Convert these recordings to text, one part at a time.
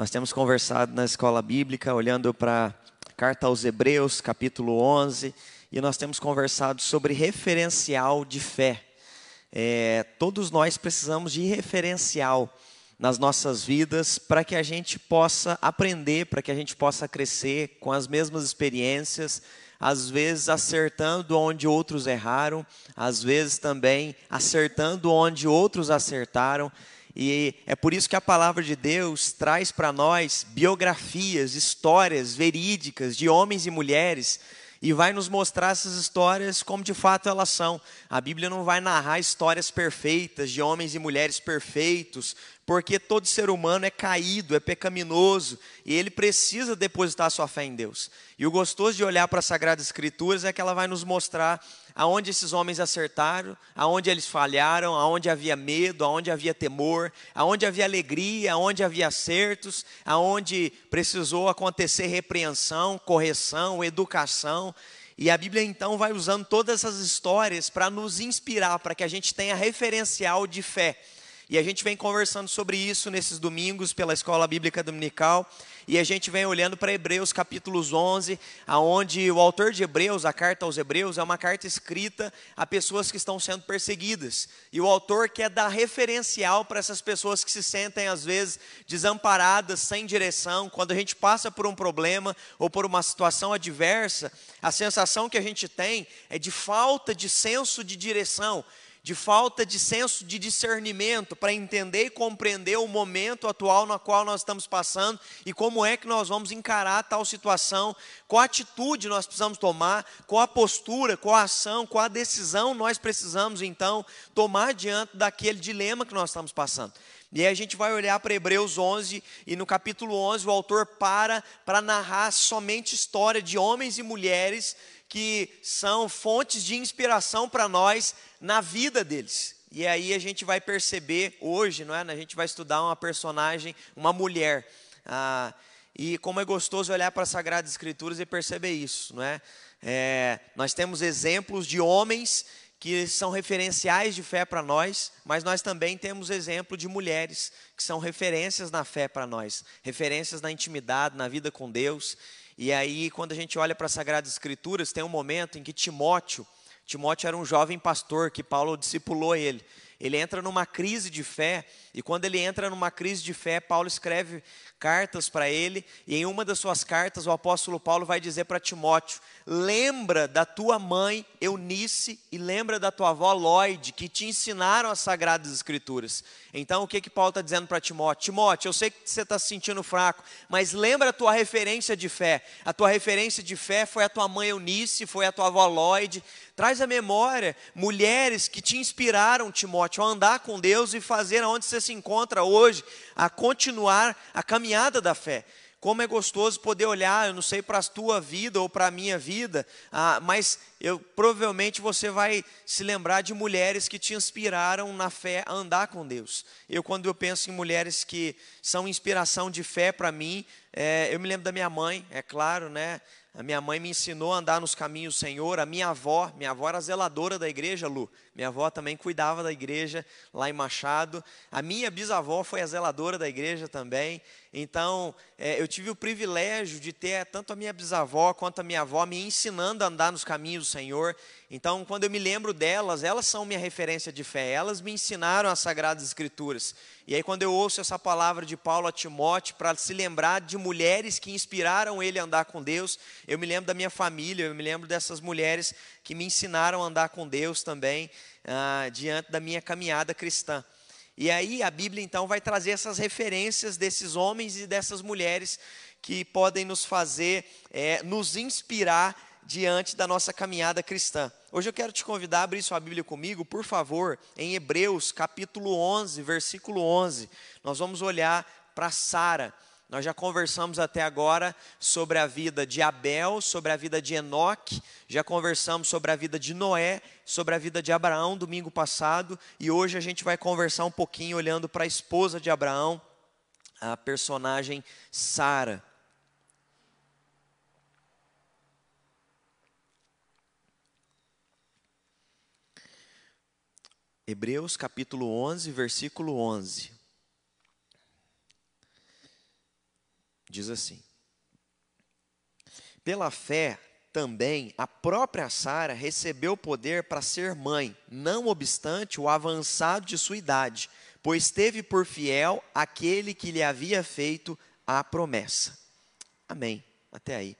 Nós temos conversado na escola bíblica, olhando para a carta aos Hebreus, capítulo 11, e nós temos conversado sobre referencial de fé. É, todos nós precisamos de referencial nas nossas vidas para que a gente possa aprender, para que a gente possa crescer com as mesmas experiências, às vezes acertando onde outros erraram, às vezes também acertando onde outros acertaram. E é por isso que a palavra de Deus traz para nós biografias, histórias verídicas de homens e mulheres e vai nos mostrar essas histórias como de fato elas são. A Bíblia não vai narrar histórias perfeitas de homens e mulheres perfeitos, porque todo ser humano é caído, é pecaminoso e ele precisa depositar sua fé em Deus. E o gostoso de olhar para as Sagradas Escrituras é que ela vai nos mostrar aonde esses homens acertaram, aonde eles falharam, aonde havia medo, aonde havia temor, aonde havia alegria, aonde havia acertos, aonde precisou acontecer repreensão, correção, educação. E a Bíblia então vai usando todas essas histórias para nos inspirar, para que a gente tenha referencial de fé. E a gente vem conversando sobre isso nesses domingos pela Escola Bíblica Dominical. E a gente vem olhando para Hebreus capítulos 11, aonde o autor de Hebreus, a carta aos Hebreus, é uma carta escrita a pessoas que estão sendo perseguidas. E o autor quer dar referencial para essas pessoas que se sentem às vezes desamparadas, sem direção, quando a gente passa por um problema ou por uma situação adversa, a sensação que a gente tem é de falta de senso de direção de falta de senso de discernimento para entender e compreender o momento atual no qual nós estamos passando e como é que nós vamos encarar tal situação, qual atitude nós precisamos tomar, qual a postura, qual a ação, qual a decisão nós precisamos então tomar diante daquele dilema que nós estamos passando. E aí a gente vai olhar para Hebreus 11 e no capítulo 11 o autor para para narrar somente história de homens e mulheres que são fontes de inspiração para nós na vida deles. E aí a gente vai perceber hoje, não é? A gente vai estudar uma personagem, uma mulher. Ah, e como é gostoso olhar para as Sagradas Escrituras e perceber isso, não é? é nós temos exemplos de homens que são referenciais de fé para nós, mas nós também temos exemplo de mulheres que são referências na fé para nós, referências na intimidade, na vida com Deus. E aí, quando a gente olha para as Sagradas Escrituras, tem um momento em que Timóteo, Timóteo era um jovem pastor que Paulo discipulou ele. Ele entra numa crise de fé, e quando ele entra numa crise de fé, Paulo escreve cartas para ele, e em uma das suas cartas, o apóstolo Paulo vai dizer para Timóteo: Lembra da tua mãe Eunice e lembra da tua avó Lloyd, que te ensinaram as sagradas escrituras. Então, o que, que Paulo está dizendo para Timóteo? Timóteo, eu sei que você está se sentindo fraco, mas lembra a tua referência de fé. A tua referência de fé foi a tua mãe Eunice, foi a tua avó Lloyd. Traz à memória mulheres que te inspiraram, Timóteo, a andar com Deus e fazer aonde você se encontra hoje, a continuar a caminhada da fé. Como é gostoso poder olhar, eu não sei para a tua vida ou para a minha vida, ah, mas eu, provavelmente você vai se lembrar de mulheres que te inspiraram na fé a andar com Deus. Eu, quando eu penso em mulheres que são inspiração de fé para mim, é, eu me lembro da minha mãe, é claro, né? A minha mãe me ensinou a andar nos caminhos do Senhor. A minha avó, minha avó era zeladora da igreja, Lu. Minha avó também cuidava da igreja lá em Machado. A minha bisavó foi a zeladora da igreja também. Então, é, eu tive o privilégio de ter tanto a minha bisavó quanto a minha avó me ensinando a andar nos caminhos do Senhor. Então, quando eu me lembro delas, elas são minha referência de fé. Elas me ensinaram as Sagradas Escrituras. E aí, quando eu ouço essa palavra de Paulo a Timóteo, para se lembrar de mulheres que inspiraram ele a andar com Deus, eu me lembro da minha família, eu me lembro dessas mulheres que me ensinaram a andar com Deus também, ah, diante da minha caminhada cristã. E aí a Bíblia então vai trazer essas referências desses homens e dessas mulheres que podem nos fazer, é, nos inspirar diante da nossa caminhada cristã. Hoje eu quero te convidar a abrir sua Bíblia comigo, por favor, em Hebreus capítulo 11, versículo 11. Nós vamos olhar para Sara. Nós já conversamos até agora sobre a vida de Abel, sobre a vida de Enoque, já conversamos sobre a vida de Noé, sobre a vida de Abraão domingo passado, e hoje a gente vai conversar um pouquinho olhando para a esposa de Abraão, a personagem Sara. Hebreus capítulo 11, versículo 11. Diz assim: Pela fé também a própria Sara recebeu poder para ser mãe, não obstante o avançado de sua idade, pois teve por fiel aquele que lhe havia feito a promessa. Amém. Até aí.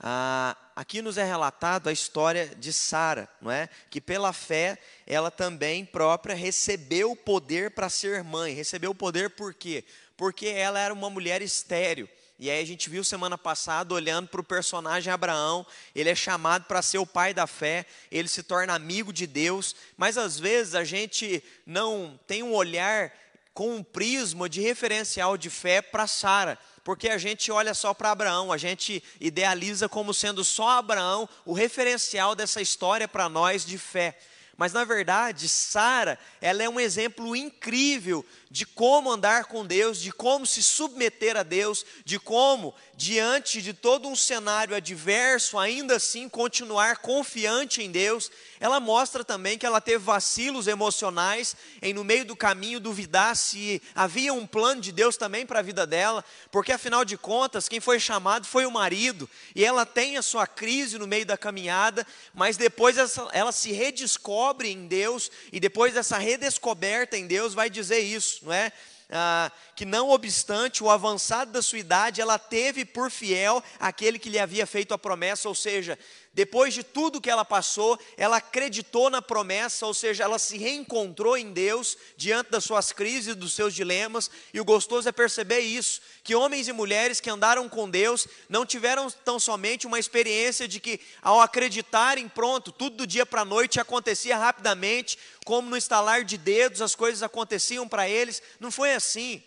Ah, aqui nos é relatado a história de Sara, não é? Que pela fé ela também própria recebeu o poder para ser mãe. Recebeu o poder por quê? Porque ela era uma mulher estéril. E aí a gente viu semana passada, olhando para o personagem Abraão, ele é chamado para ser o pai da fé, ele se torna amigo de Deus, mas às vezes a gente não tem um olhar com um prisma de referencial de fé para Sara, porque a gente olha só para Abraão, a gente idealiza como sendo só Abraão o referencial dessa história para nós de fé. Mas na verdade, Sara, ela é um exemplo incrível de como andar com Deus, de como se submeter a Deus, de como, diante de todo um cenário adverso, ainda assim continuar confiante em Deus. Ela mostra também que ela teve vacilos emocionais em no meio do caminho duvidar se havia um plano de Deus também para a vida dela, porque afinal de contas, quem foi chamado foi o marido, e ela tem a sua crise no meio da caminhada, mas depois ela se redescobre em Deus, e depois dessa redescoberta em Deus vai dizer isso não é? Ah, que não obstante o avançado da sua idade, ela teve por fiel aquele que lhe havia feito a promessa, ou seja, depois de tudo que ela passou, ela acreditou na promessa, ou seja, ela se reencontrou em Deus diante das suas crises dos seus dilemas, e o gostoso é perceber isso, que homens e mulheres que andaram com Deus não tiveram tão somente uma experiência de que ao acreditarem, pronto, tudo do dia para a noite acontecia rapidamente, como no estalar de dedos as coisas aconteciam para eles, não foi assim.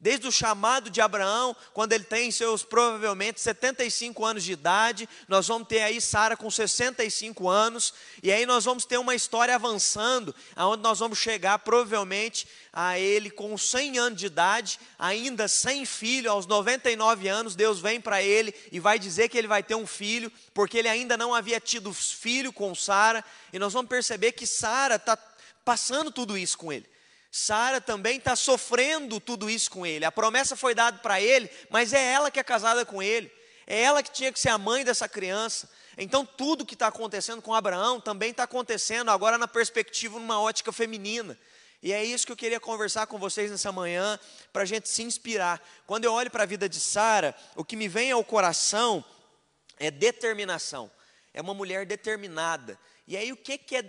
Desde o chamado de Abraão, quando ele tem seus provavelmente 75 anos de idade, nós vamos ter aí Sara com 65 anos, e aí nós vamos ter uma história avançando, aonde nós vamos chegar provavelmente a ele com 100 anos de idade, ainda sem filho, aos 99 anos, Deus vem para ele e vai dizer que ele vai ter um filho, porque ele ainda não havia tido filho com Sara, e nós vamos perceber que Sara está passando tudo isso com ele. Sara também está sofrendo tudo isso com ele. A promessa foi dada para ele, mas é ela que é casada com ele. É ela que tinha que ser a mãe dessa criança. Então tudo que está acontecendo com Abraão também está acontecendo agora na perspectiva, numa ótica feminina. E é isso que eu queria conversar com vocês nessa manhã, para a gente se inspirar. Quando eu olho para a vida de Sara, o que me vem ao coração é determinação. É uma mulher determinada. E aí, o que, que é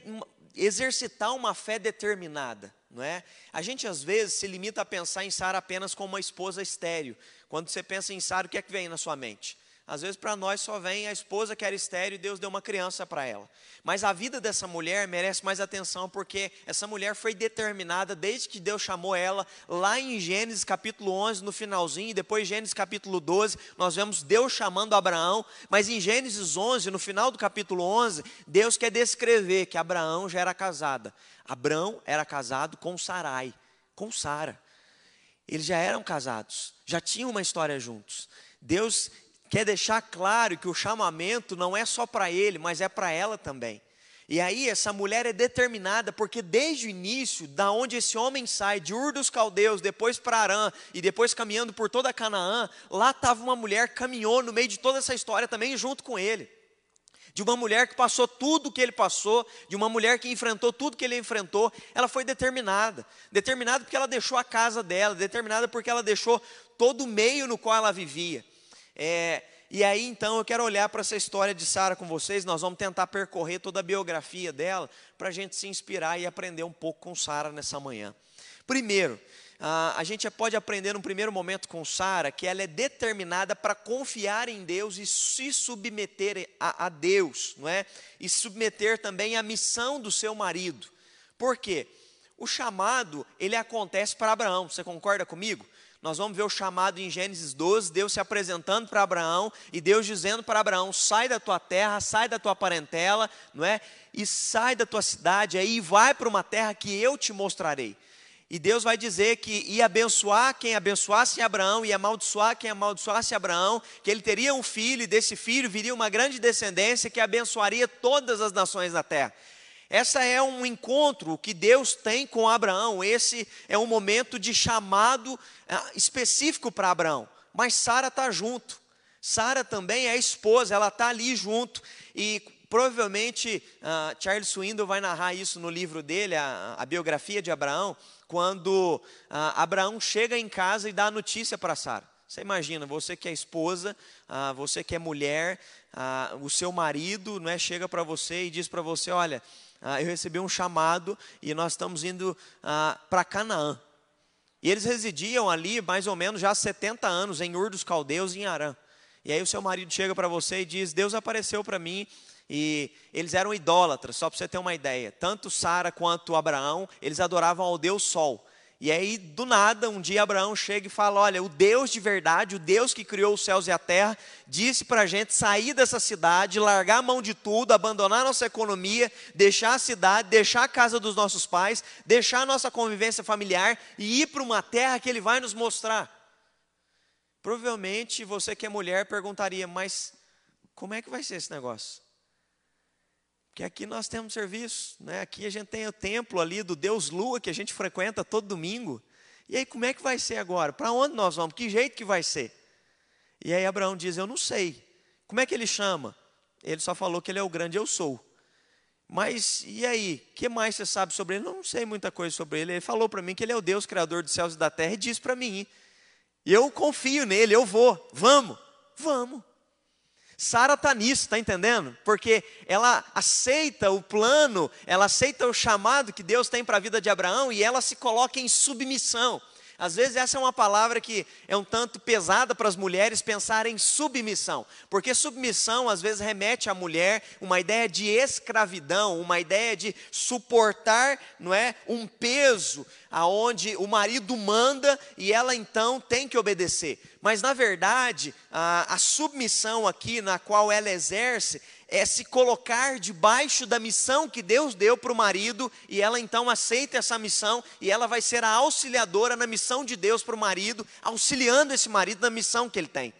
exercitar uma fé determinada? Não é? A gente às vezes se limita a pensar em Sara apenas como uma esposa estéreo. Quando você pensa em Sara, o que é que vem na sua mente? Às vezes para nós só vem a esposa que era estéreo e Deus deu uma criança para ela. Mas a vida dessa mulher merece mais atenção porque essa mulher foi determinada desde que Deus chamou ela lá em Gênesis capítulo 11 no finalzinho e depois Gênesis capítulo 12 nós vemos Deus chamando Abraão, mas em Gênesis 11 no final do capítulo 11 Deus quer descrever que Abraão já era casada. Abraão era casado com Sarai, com Sara. Eles já eram casados, já tinham uma história juntos. Deus quer deixar claro que o chamamento não é só para ele, mas é para ela também. E aí essa mulher é determinada, porque desde o início, da onde esse homem sai, de Ur dos Caldeus, depois para Arã, e depois caminhando por toda Canaã, lá estava uma mulher, caminhou no meio de toda essa história também junto com ele. De uma mulher que passou tudo o que ele passou, de uma mulher que enfrentou tudo que ele enfrentou, ela foi determinada. Determinada porque ela deixou a casa dela, determinada porque ela deixou todo o meio no qual ela vivia. É, e aí então eu quero olhar para essa história de Sara com vocês. Nós vamos tentar percorrer toda a biografia dela para a gente se inspirar e aprender um pouco com Sara nessa manhã. Primeiro, a gente pode aprender no primeiro momento com Sara que ela é determinada para confiar em Deus e se submeter a, a Deus, não é? E submeter também à missão do seu marido. Por quê? O chamado ele acontece para Abraão. Você concorda comigo? Nós vamos ver o chamado em Gênesis 12, Deus se apresentando para Abraão e Deus dizendo para Abraão: sai da tua terra, sai da tua parentela, não é? E sai da tua cidade aí e vai para uma terra que eu te mostrarei. E Deus vai dizer que ia abençoar quem abençoasse Abraão, e amaldiçoar quem amaldiçoasse Abraão, que ele teria um filho, e desse filho viria uma grande descendência que abençoaria todas as nações da terra. Essa é um encontro que Deus tem com Abraão. Esse é um momento de chamado ah, específico para Abraão. mas Sara está junto. Sara também é esposa, ela está ali junto. E provavelmente uh, Charles Swindoll vai narrar isso no livro dele, a, a biografia de Abraão, quando uh, Abraão chega em casa e dá a notícia para Sara. Você imagina, você que é esposa, uh, você que é mulher, o seu marido né, chega para você e diz para você: Olha, eu recebi um chamado e nós estamos indo para Canaã. E eles residiam ali mais ou menos já há 70 anos, em Ur dos Caldeus, em Arã. E aí o seu marido chega para você e diz: Deus apareceu para mim e eles eram idólatras, só para você ter uma ideia. Tanto Sara quanto Abraão, eles adoravam ao Deus Sol. E aí, do nada, um dia Abraão chega e fala: Olha, o Deus de verdade, o Deus que criou os céus e a terra, disse para a gente sair dessa cidade, largar a mão de tudo, abandonar nossa economia, deixar a cidade, deixar a casa dos nossos pais, deixar a nossa convivência familiar e ir para uma terra que Ele vai nos mostrar. Provavelmente você que é mulher perguntaria: Mas como é que vai ser esse negócio? Porque aqui nós temos serviço, né? aqui a gente tem o templo ali do Deus Lua que a gente frequenta todo domingo. E aí, como é que vai ser agora? Para onde nós vamos? Que jeito que vai ser? E aí Abraão diz: Eu não sei. Como é que ele chama? Ele só falou que ele é o grande eu sou. Mas e aí? Que mais você sabe sobre ele? Eu não sei muita coisa sobre ele. Ele falou para mim que ele é o Deus criador dos céus e da terra e disse para mim. Eu confio nele, eu vou. Vamos, vamos. Sara está nisso, está entendendo? Porque ela aceita o plano, ela aceita o chamado que Deus tem para a vida de Abraão e ela se coloca em submissão. Às vezes essa é uma palavra que é um tanto pesada para as mulheres pensar em submissão, porque submissão às vezes remete à mulher uma ideia de escravidão, uma ideia de suportar, não é, um peso aonde o marido manda e ela então tem que obedecer. Mas na verdade, a, a submissão aqui na qual ela exerce é se colocar debaixo da missão que Deus deu para o marido, e ela então aceita essa missão, e ela vai ser a auxiliadora na missão de Deus para o marido, auxiliando esse marido na missão que ele tem.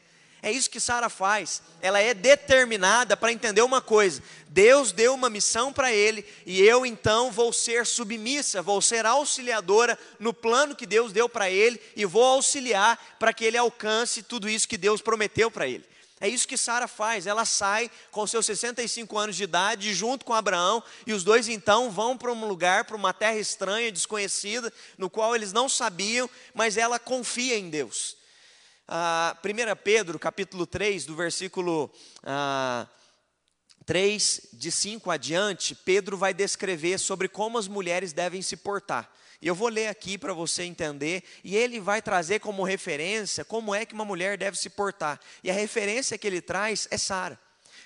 É isso que Sara faz. Ela é determinada para entender uma coisa: Deus deu uma missão para ele e eu então vou ser submissa, vou ser auxiliadora no plano que Deus deu para ele e vou auxiliar para que ele alcance tudo isso que Deus prometeu para ele. É isso que Sara faz. Ela sai com seus 65 anos de idade, junto com Abraão, e os dois então vão para um lugar, para uma terra estranha, desconhecida, no qual eles não sabiam, mas ela confia em Deus. Ah, 1 Pedro, capítulo 3, do versículo ah, 3, de 5 adiante, Pedro vai descrever sobre como as mulheres devem se portar. E eu vou ler aqui para você entender, e ele vai trazer como referência como é que uma mulher deve se portar. E a referência que ele traz é Sara.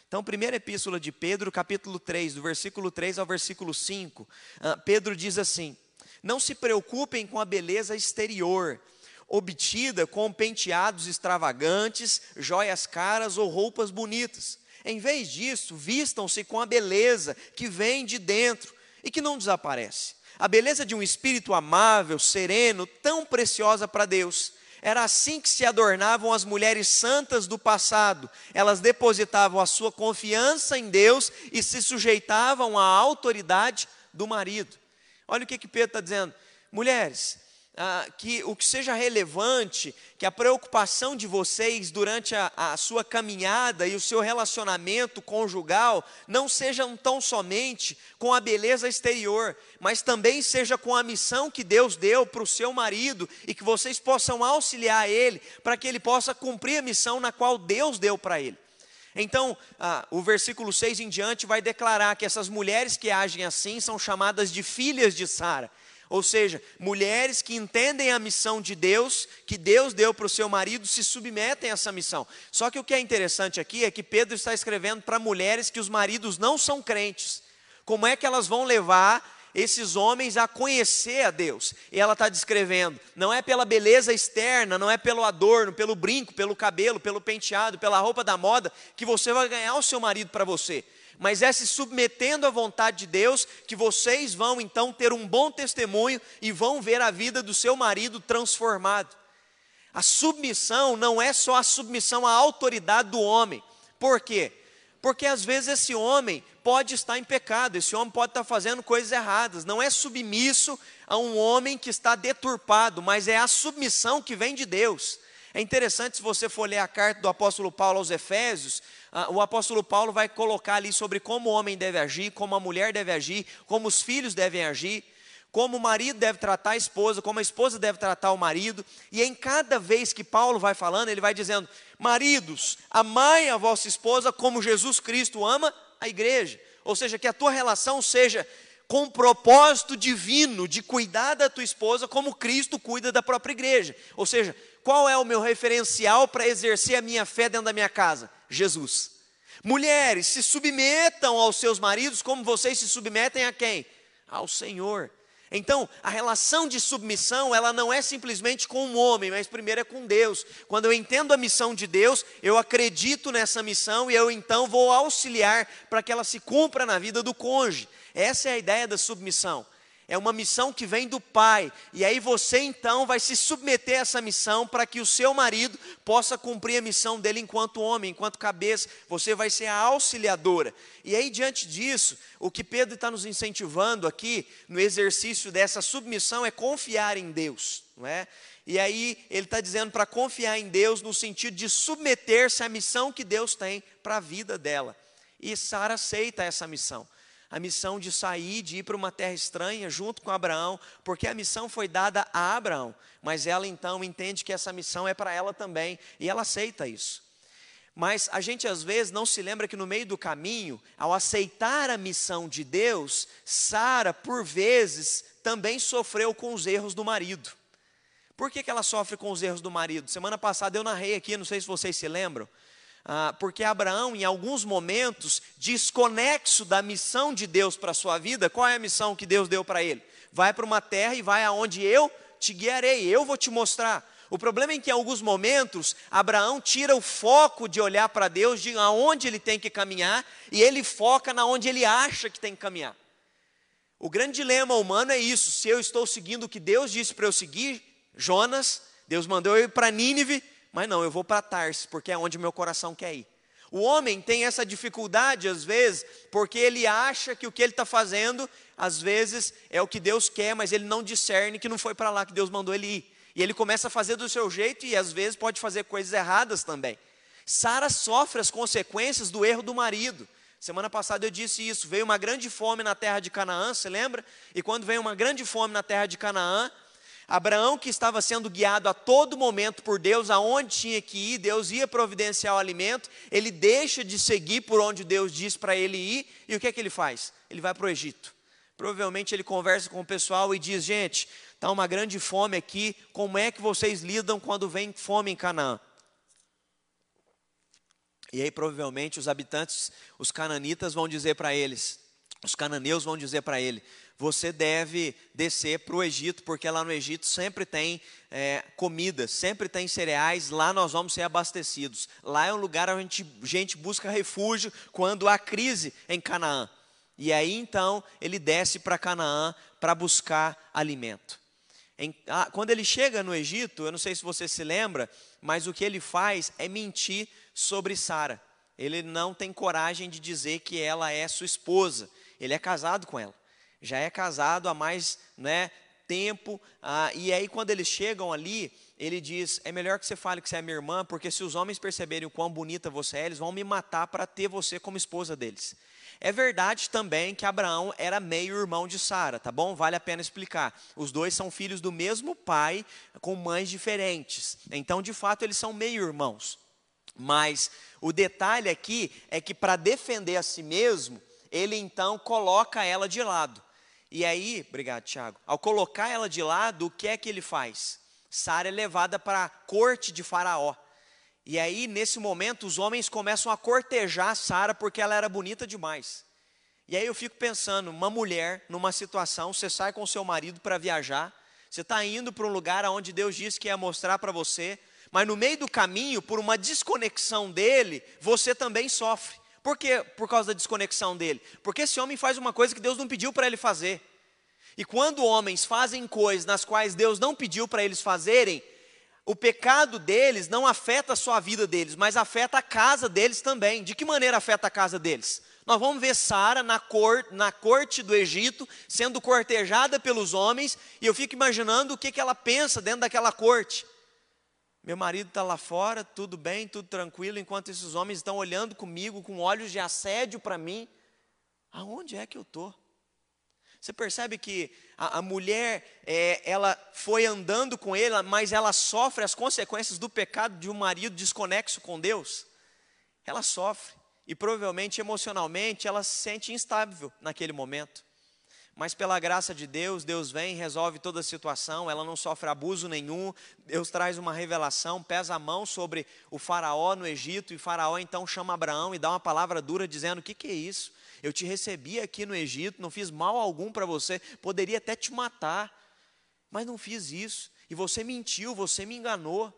Então, primeira epístola de Pedro, capítulo 3, do versículo 3 ao versículo 5, ah, Pedro diz assim: Não se preocupem com a beleza exterior, obtida com penteados extravagantes, joias caras ou roupas bonitas. Em vez disso, vistam-se com a beleza que vem de dentro e que não desaparece a beleza de um espírito amável, sereno, tão preciosa para Deus. Era assim que se adornavam as mulheres santas do passado. Elas depositavam a sua confiança em Deus e se sujeitavam à autoridade do marido. Olha o que, que Pedro está dizendo. Mulheres, ah, que o que seja relevante, que a preocupação de vocês durante a, a, sua caminhada e o seu relacionamento conjugal não sejam tão somente com a beleza exterior, mas também seja com a missão que Deus deu para o seu marido e que vocês possam auxiliar ele para que ele possa cumprir a missão na qual Deus deu para ele. Então, ah, o versículo 6 em diante vai declarar que essas mulheres que agem assim são chamadas de filhas de Sara. Ou seja, mulheres que entendem a missão de Deus, que Deus deu para o seu marido, se submetem a essa missão. Só que o que é interessante aqui é que Pedro está escrevendo para mulheres que os maridos não são crentes. Como é que elas vão levar esses homens a conhecer a Deus? E ela está descrevendo, não é pela beleza externa, não é pelo adorno, pelo brinco, pelo cabelo, pelo penteado, pela roupa da moda, que você vai ganhar o seu marido para você mas é se submetendo à vontade de Deus que vocês vão então ter um bom testemunho e vão ver a vida do seu marido transformado. A submissão não é só a submissão à autoridade do homem. Por quê? Porque às vezes esse homem pode estar em pecado, esse homem pode estar fazendo coisas erradas. Não é submisso a um homem que está deturpado, mas é a submissão que vem de Deus É interessante se você for ler a carta do apóstolo Paulo aos Efésios, o apóstolo Paulo vai colocar ali sobre como o homem deve agir, como a mulher deve agir, como os filhos devem agir, como o marido deve tratar a esposa, como a esposa deve tratar o marido, e em cada vez que Paulo vai falando, ele vai dizendo: Maridos, amai a vossa esposa como Jesus Cristo ama a igreja. Ou seja, que a tua relação seja com um propósito divino de cuidar da tua esposa como Cristo cuida da própria igreja. Ou seja, qual é o meu referencial para exercer a minha fé dentro da minha casa? Jesus. Mulheres, se submetam aos seus maridos como vocês se submetem a quem? Ao Senhor. Então, a relação de submissão, ela não é simplesmente com um homem, mas primeiro é com Deus. Quando eu entendo a missão de Deus, eu acredito nessa missão e eu então vou auxiliar para que ela se cumpra na vida do cônjuge. Essa é a ideia da submissão. É uma missão que vem do Pai. E aí você então vai se submeter a essa missão para que o seu marido possa cumprir a missão dele enquanto homem, enquanto cabeça. Você vai ser a auxiliadora. E aí, diante disso, o que Pedro está nos incentivando aqui no exercício dessa submissão é confiar em Deus. Não é? E aí ele está dizendo para confiar em Deus no sentido de submeter-se à missão que Deus tem para a vida dela. E Sara aceita essa missão a missão de sair, de ir para uma terra estranha junto com Abraão, porque a missão foi dada a Abraão, mas ela então entende que essa missão é para ela também, e ela aceita isso. Mas a gente às vezes não se lembra que no meio do caminho, ao aceitar a missão de Deus, Sara, por vezes, também sofreu com os erros do marido. Por que, que ela sofre com os erros do marido? Semana passada eu narrei aqui, não sei se vocês se lembram, ah, porque Abraão, em alguns momentos, desconexo da missão de Deus para a sua vida, qual é a missão que Deus deu para ele? Vai para uma terra e vai aonde eu te guiarei, eu vou te mostrar. O problema é que em alguns momentos Abraão tira o foco de olhar para Deus, de aonde ele tem que caminhar, e ele foca na onde ele acha que tem que caminhar. O grande dilema humano é isso: se eu estou seguindo o que Deus disse para eu seguir, Jonas, Deus mandou eu ir para Nínive, mas não, eu vou para Tarsis, porque é onde meu coração quer ir. O homem tem essa dificuldade, às vezes, porque ele acha que o que ele está fazendo, às vezes, é o que Deus quer, mas ele não discerne que não foi para lá que Deus mandou ele ir. E ele começa a fazer do seu jeito e, às vezes, pode fazer coisas erradas também. Sara sofre as consequências do erro do marido. Semana passada eu disse isso. Veio uma grande fome na terra de Canaã, você lembra? E quando veio uma grande fome na terra de Canaã, Abraão, que estava sendo guiado a todo momento por Deus, aonde tinha que ir, Deus ia providenciar o alimento, ele deixa de seguir por onde Deus diz para ele ir, e o que é que ele faz? Ele vai para o Egito. Provavelmente ele conversa com o pessoal e diz: Gente, está uma grande fome aqui, como é que vocês lidam quando vem fome em Canaã? E aí, provavelmente, os habitantes, os cananitas, vão dizer para eles: os cananeus vão dizer para ele: você deve descer para o Egito, porque lá no Egito sempre tem é, comida, sempre tem cereais, lá nós vamos ser abastecidos. Lá é um lugar onde a gente, gente busca refúgio quando há crise em Canaã. E aí então ele desce para Canaã para buscar alimento. Em, ah, quando ele chega no Egito, eu não sei se você se lembra, mas o que ele faz é mentir sobre Sara. Ele não tem coragem de dizer que ela é sua esposa. Ele é casado com ela. Já é casado há mais né, tempo. Ah, e aí, quando eles chegam ali, ele diz: É melhor que você fale que você é minha irmã, porque se os homens perceberem o quão bonita você é, eles vão me matar para ter você como esposa deles. É verdade também que Abraão era meio irmão de Sara, tá bom? Vale a pena explicar. Os dois são filhos do mesmo pai, com mães diferentes. Então, de fato, eles são meio irmãos. Mas o detalhe aqui é que para defender a si mesmo, ele então coloca ela de lado. E aí, obrigado, Tiago. Ao colocar ela de lado, o que é que ele faz? Sara é levada para a corte de Faraó. E aí, nesse momento, os homens começam a cortejar Sara porque ela era bonita demais. E aí eu fico pensando, uma mulher numa situação, você sai com seu marido para viajar, você está indo para um lugar onde Deus disse que ia mostrar para você, mas no meio do caminho, por uma desconexão dele, você também sofre. Por quê? Por causa da desconexão dele. Porque esse homem faz uma coisa que Deus não pediu para ele fazer. E quando homens fazem coisas nas quais Deus não pediu para eles fazerem, o pecado deles não afeta a sua vida deles, mas afeta a casa deles também. De que maneira afeta a casa deles? Nós vamos ver Sara na, cor, na corte do Egito, sendo cortejada pelos homens, e eu fico imaginando o que, que ela pensa dentro daquela corte. Meu marido está lá fora, tudo bem, tudo tranquilo, enquanto esses homens estão olhando comigo com olhos de assédio para mim. Aonde é que eu estou? Você percebe que a, a mulher, é, ela foi andando com ele, mas ela sofre as consequências do pecado de um marido desconexo com Deus? Ela sofre. E provavelmente emocionalmente ela se sente instável naquele momento. Mas pela graça de Deus, Deus vem, resolve toda a situação, ela não sofre abuso nenhum. Deus traz uma revelação, pesa a mão sobre o Faraó no Egito, e Faraó então chama Abraão e dá uma palavra dura dizendo: O que, que é isso? Eu te recebi aqui no Egito, não fiz mal algum para você, poderia até te matar, mas não fiz isso. E você mentiu, você me enganou.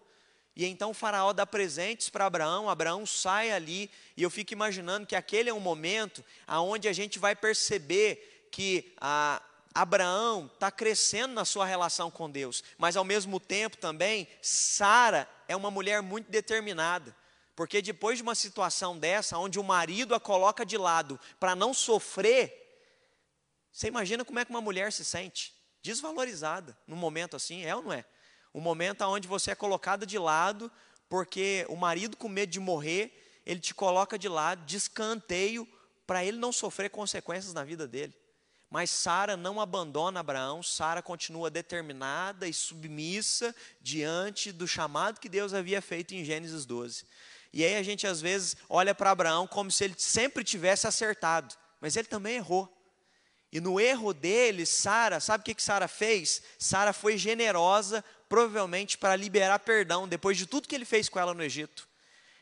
E então o faraó dá presentes para Abraão, Abraão sai ali, e eu fico imaginando que aquele é um momento aonde a gente vai perceber que a, Abraão está crescendo na sua relação com Deus, mas ao mesmo tempo também, Sara é uma mulher muito determinada, porque depois de uma situação dessa, onde o marido a coloca de lado para não sofrer, você imagina como é que uma mulher se sente? Desvalorizada num momento assim, é ou não é? um momento onde você é colocado de lado, porque o marido, com medo de morrer, ele te coloca de lado, de escanteio, para ele não sofrer consequências na vida dele. Mas Sara não abandona Abraão, Sara continua determinada e submissa diante do chamado que Deus havia feito em Gênesis 12. E aí a gente às vezes olha para Abraão como se ele sempre tivesse acertado, mas ele também errou. E no erro dele, Sara, sabe o que, que Sara fez? Sara foi generosa provavelmente para liberar perdão, depois de tudo que ele fez com ela no Egito.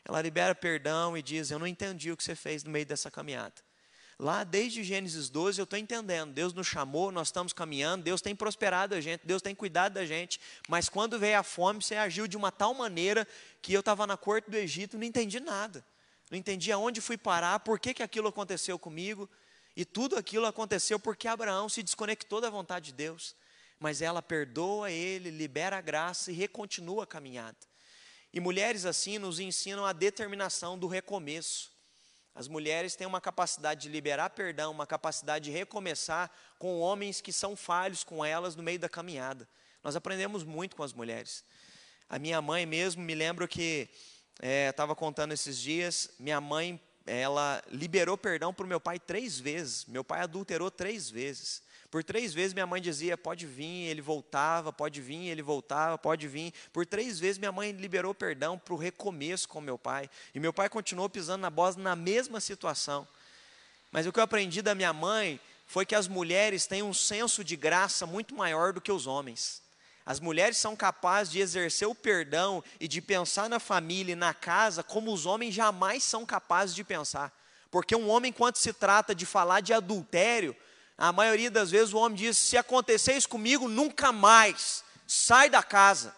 Ela libera perdão e diz: Eu não entendi o que você fez no meio dessa caminhada. Lá desde Gênesis 12 eu estou entendendo. Deus nos chamou, nós estamos caminhando, Deus tem prosperado a gente, Deus tem cuidado da gente. Mas quando veio a fome, você agiu de uma tal maneira que eu estava na corte do Egito não entendi nada. Não entendi aonde fui parar, por que, que aquilo aconteceu comigo. E tudo aquilo aconteceu porque Abraão se desconectou da vontade de Deus mas ela perdoa ele, libera a graça e recontinua a caminhada. E mulheres assim nos ensinam a determinação do recomeço. As mulheres têm uma capacidade de liberar perdão, uma capacidade de recomeçar com homens que são falhos com elas no meio da caminhada. Nós aprendemos muito com as mulheres. A minha mãe mesmo, me lembro que estava é, contando esses dias, minha mãe, ela liberou perdão para o meu pai três vezes. Meu pai adulterou três vezes. Por três vezes minha mãe dizia: pode vir, ele voltava, pode vir, ele voltava, pode vir. Por três vezes minha mãe liberou perdão para o recomeço com meu pai. E meu pai continuou pisando na bola na mesma situação. Mas o que eu aprendi da minha mãe foi que as mulheres têm um senso de graça muito maior do que os homens. As mulheres são capazes de exercer o perdão e de pensar na família e na casa como os homens jamais são capazes de pensar. Porque um homem, quando se trata de falar de adultério, a maioria das vezes o homem diz: se acontecer isso comigo, nunca mais, sai da casa.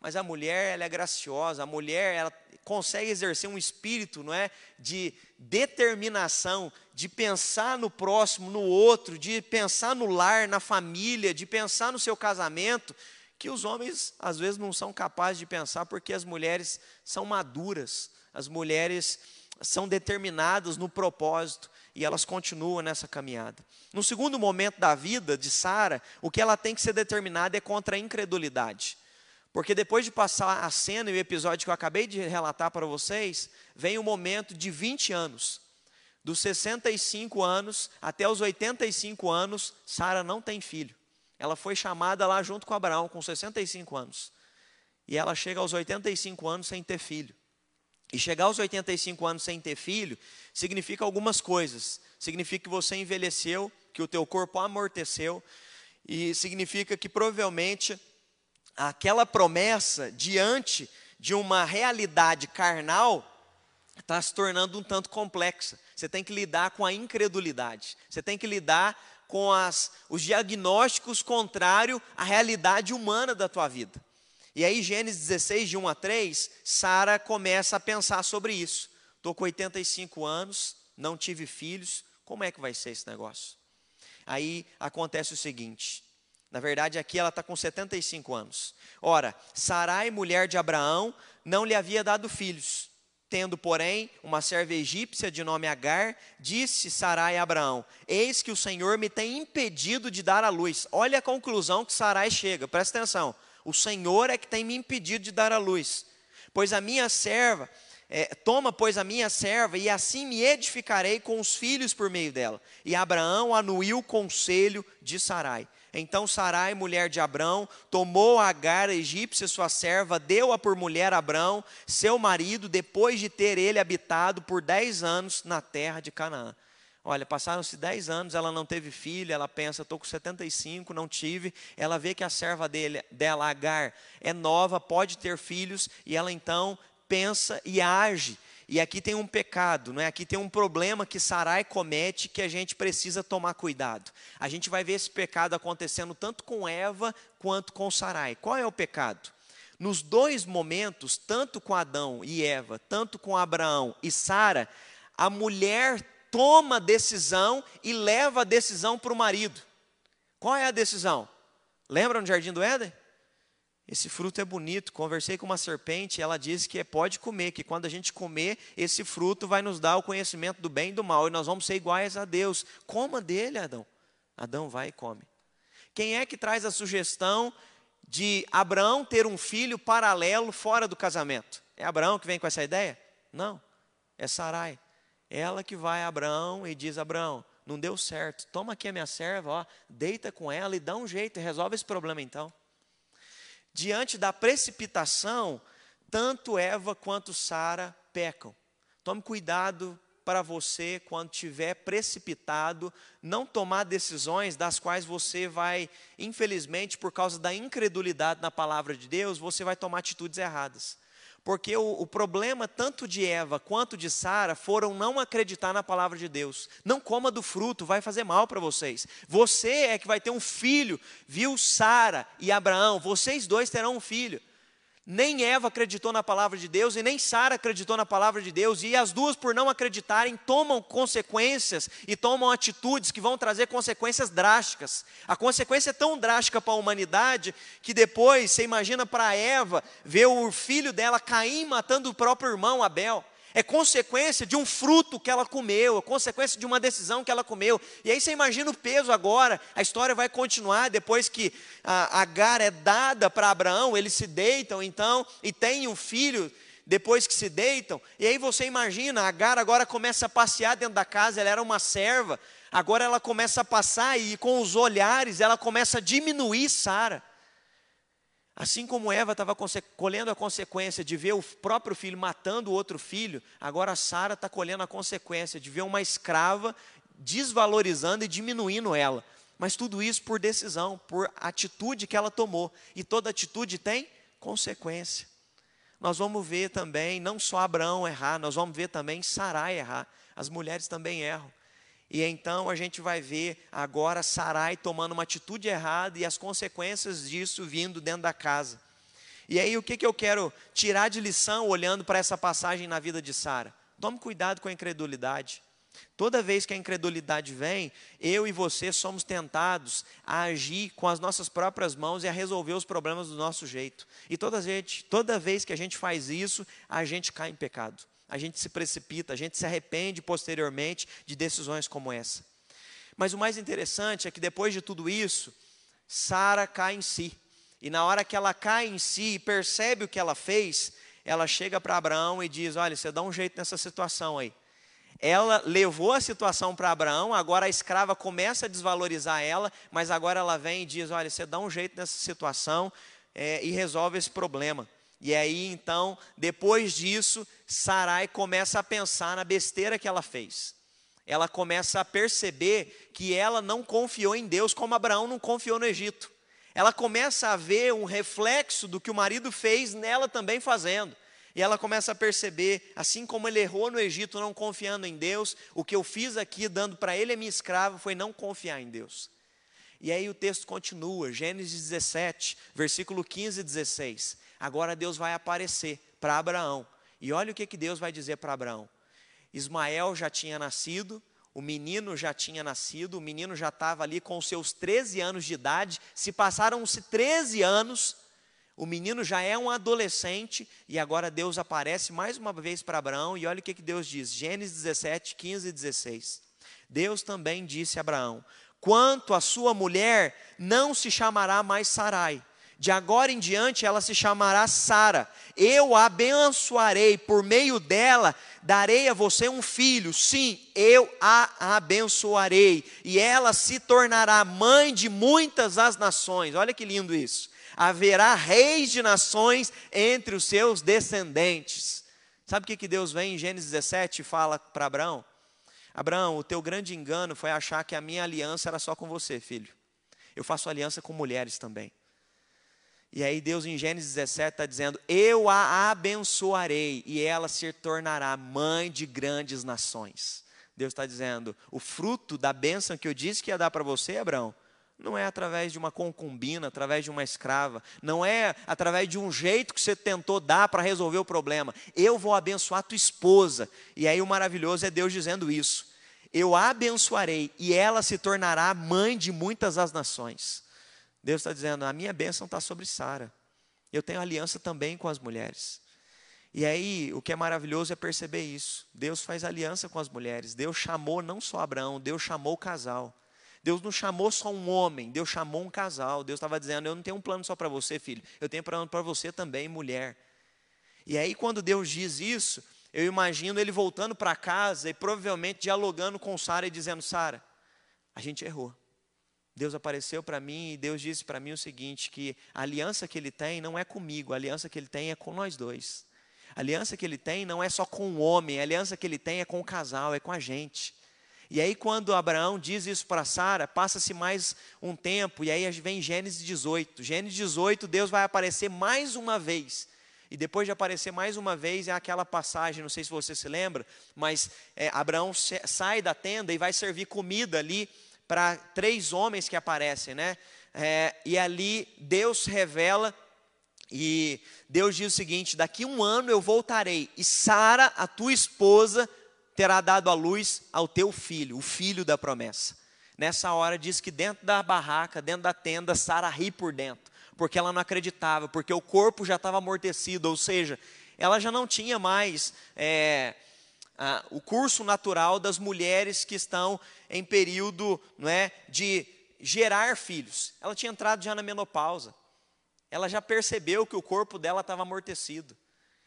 Mas a mulher, ela é graciosa, a mulher, ela consegue exercer um espírito, não é, de determinação, de pensar no próximo, no outro, de pensar no lar, na família, de pensar no seu casamento, que os homens às vezes não são capazes de pensar porque as mulheres são maduras, as mulheres são determinadas no propósito e elas continuam nessa caminhada. No segundo momento da vida de Sara, o que ela tem que ser determinada é contra a incredulidade. Porque depois de passar a cena e o episódio que eu acabei de relatar para vocês, vem o momento de 20 anos. Dos 65 anos até os 85 anos, Sara não tem filho. Ela foi chamada lá junto com Abraão, com 65 anos. E ela chega aos 85 anos sem ter filho. E chegar aos 85 anos sem ter filho significa algumas coisas. Significa que você envelheceu, que o teu corpo amorteceu e significa que provavelmente aquela promessa diante de uma realidade carnal está se tornando um tanto complexa. Você tem que lidar com a incredulidade. Você tem que lidar com as, os diagnósticos contrários à realidade humana da tua vida. E aí, Gênesis 16, de 1 a 3, Sara começa a pensar sobre isso. Estou com 85 anos, não tive filhos, como é que vai ser esse negócio? Aí acontece o seguinte: na verdade, aqui ela está com 75 anos. Ora, Sarai, mulher de Abraão, não lhe havia dado filhos. Tendo, porém, uma serva egípcia de nome Agar, disse Sarai a Abraão: Eis que o Senhor me tem impedido de dar a luz. Olha a conclusão que Sarai chega, presta atenção. O Senhor é que tem me impedido de dar a luz. Pois a minha serva, é, toma, pois, a minha serva, e assim me edificarei com os filhos por meio dela. E Abraão anuiu o conselho de Sarai. Então Sarai, mulher de Abrão, tomou Agar, a egípcia, sua serva, deu-a por mulher a Abrão, seu marido, depois de ter ele habitado por dez anos na terra de Canaã. Olha, passaram-se 10 anos, ela não teve filho, ela pensa, estou com 75, não tive. Ela vê que a serva dele, dela, Agar, é nova, pode ter filhos, e ela então pensa e age. E aqui tem um pecado, não é? Aqui tem um problema que Sarai comete que a gente precisa tomar cuidado. A gente vai ver esse pecado acontecendo tanto com Eva quanto com Sarai. Qual é o pecado? Nos dois momentos, tanto com Adão e Eva, tanto com Abraão e Sara, a mulher toma a decisão e leva a decisão para o marido. Qual é a decisão? Lembra no jardim do Éden? Esse fruto é bonito. Conversei com uma serpente, ela disse que pode comer, que quando a gente comer esse fruto vai nos dar o conhecimento do bem e do mal e nós vamos ser iguais a Deus. Coma dele, Adão. Adão vai e come. Quem é que traz a sugestão de Abraão ter um filho paralelo fora do casamento? É Abraão que vem com essa ideia? Não, é Sarai. Ela que vai a Abraão e diz: Abraão, não deu certo, toma aqui a minha serva, ó, deita com ela e dá um jeito, e resolve esse problema então. Diante da precipitação, tanto Eva quanto Sara pecam. Tome cuidado para você, quando tiver precipitado, não tomar decisões das quais você vai, infelizmente, por causa da incredulidade na palavra de Deus, você vai tomar atitudes erradas. Porque o, o, problema tanto de Eva quanto de Sara foram não acreditar na palavra de Deus. Não coma do fruto, vai fazer mal para vocês. Você é que vai ter um filho, viu Sara e Abraão, vocês dois terão um filho. Nem Eva acreditou na palavra de Deus e nem Sara acreditou na palavra de Deus, e as duas, por não acreditarem, tomam consequências e tomam atitudes que vão trazer consequências drásticas. A consequência é tão drástica para a humanidade que depois, você imagina para Eva ver o filho dela cair matando o próprio irmão Abel é consequência de um fruto que ela comeu, é consequência de uma decisão que ela comeu. E aí você imagina o peso agora, a história vai continuar depois que a Agar é dada para Abraão, eles se deitam então e têm um filho depois que se deitam. E aí você imagina, Agar agora começa a passear dentro da casa, ela era uma serva, agora ela começa a passar e com os olhares ela começa a diminuir Sara. Assim como Eva estava colhendo a consequência de ver o próprio filho matando o outro filho, agora Sara está colhendo a consequência de ver uma escrava desvalorizando e diminuindo ela. Mas tudo isso por decisão, por atitude que ela tomou. E toda atitude tem consequência. Nós vamos ver também, não só Abraão errar, nós vamos ver também Sarai errar. As mulheres também erram. E então a gente vai ver agora Sarai tomando uma atitude errada e as consequências disso vindo dentro da casa. E aí o que, que eu quero tirar de lição olhando para essa passagem na vida de Sara? Tome cuidado com a incredulidade. Toda vez que a incredulidade vem, eu e você somos tentados a agir com as nossas próprias mãos e a resolver os problemas do nosso jeito. E toda, gente, toda vez que a gente faz isso, a gente cai em pecado a gente se precipita, a gente se arrepende posteriormente de decisões como essa. Mas o mais interessante é que depois de tudo isso, Sara cai em si. E na hora que ela cai em si e percebe o que ela fez, ela chega para Abraão e diz: Olha, você dá um jeito nessa situação aí. Ela levou a situação para Abraão, agora a escrava começa a desvalorizar ela, mas agora ela vem e diz: Olha, você dá um jeito nessa situação é, e resolve esse problema. E aí então, depois disso, Sarai começa a pensar na besteira que ela fez. Ela começa a perceber que ela não confiou em Deus como Abraão não confiou no Egito. Ela começa a ver um reflexo do que o marido fez nela também fazendo. E ela começa a perceber, assim como ele errou no Egito não confiando em Deus, o que eu fiz aqui dando para ele a minha escrava foi não confiar em Deus. E aí o texto continua, Gênesis 17, versículo 15 e 16. Agora Deus vai aparecer para Abraão. E olha o que, que Deus vai dizer para Abraão: Ismael já tinha nascido, o menino já tinha nascido, o menino já estava ali com seus 13 anos de idade. Se passaram-se 13 anos, o menino já é um adolescente, e agora Deus aparece mais uma vez para Abraão, e olha o que, que Deus diz, Gênesis 17, 15 e 16. Deus também disse a Abraão: Quanto a sua mulher, não se chamará mais Sarai, De agora em diante ela se chamará Sara. Eu a abençoarei, por meio dela darei a você um filho. Sim, eu a abençoarei, e ela se tornará mãe de muitas as nações. Olha que lindo isso. Haverá reis de nações entre os seus descendentes. Sabe o que, que Deus vem em Gênesis 17 e fala para Abraão? Abraão, o teu grande engano foi achar que a minha aliança era só com você, filho. Eu faço aliança com mulheres também. E aí Deus em Gênesis 17 está dizendo: Eu a abençoarei e ela se tornará mãe de grandes nações. Deus está dizendo: o fruto da bênção que eu disse que ia dar para você, Abraão, não é através de uma concubina, através de uma escrava, não é através de um jeito que você tentou dar para resolver o problema. Eu vou abençoar tua esposa. E aí o maravilhoso é Deus dizendo isso. Eu a abençoarei e ela se tornará mãe de muitas as nações. Deus está dizendo: a minha bênção está sobre Sara. Eu tenho aliança também com as mulheres. E aí, o que é maravilhoso é perceber isso. Deus faz aliança com as mulheres. Deus chamou não só Abraão, Deus chamou o casal. Deus não chamou só um homem, Deus chamou um casal. Deus estava dizendo: Eu não tenho um plano só para você, filho, eu tenho um plano para você também, mulher. E aí, quando Deus diz isso, eu imagino ele voltando para casa e provavelmente dialogando com Sara e dizendo: Sara, a gente errou. Deus apareceu para mim e Deus disse para mim o seguinte: que a aliança que ele tem não é comigo, a aliança que ele tem é com nós dois. A aliança que ele tem não é só com o homem, a aliança que ele tem é com o casal, é com a gente. E aí, quando Abraão diz isso para Sara, passa-se mais um tempo, e aí vem Gênesis 18. Gênesis 18, Deus vai aparecer mais uma vez. E depois de aparecer mais uma vez, é aquela passagem, não sei se você se lembra, mas é, Abraão sai da tenda e vai servir comida ali para três homens que aparecem, né? É, e ali Deus revela e Deus diz o seguinte: daqui um ano eu voltarei e Sara, a tua esposa, terá dado a luz ao teu filho, o filho da promessa. Nessa hora diz que dentro da barraca, dentro da tenda, Sara ri por dentro, porque ela não acreditava, porque o corpo já estava amortecido, ou seja, ela já não tinha mais é, a, o curso natural das mulheres que estão em período não é, de gerar filhos. Ela tinha entrado já na menopausa. Ela já percebeu que o corpo dela estava amortecido.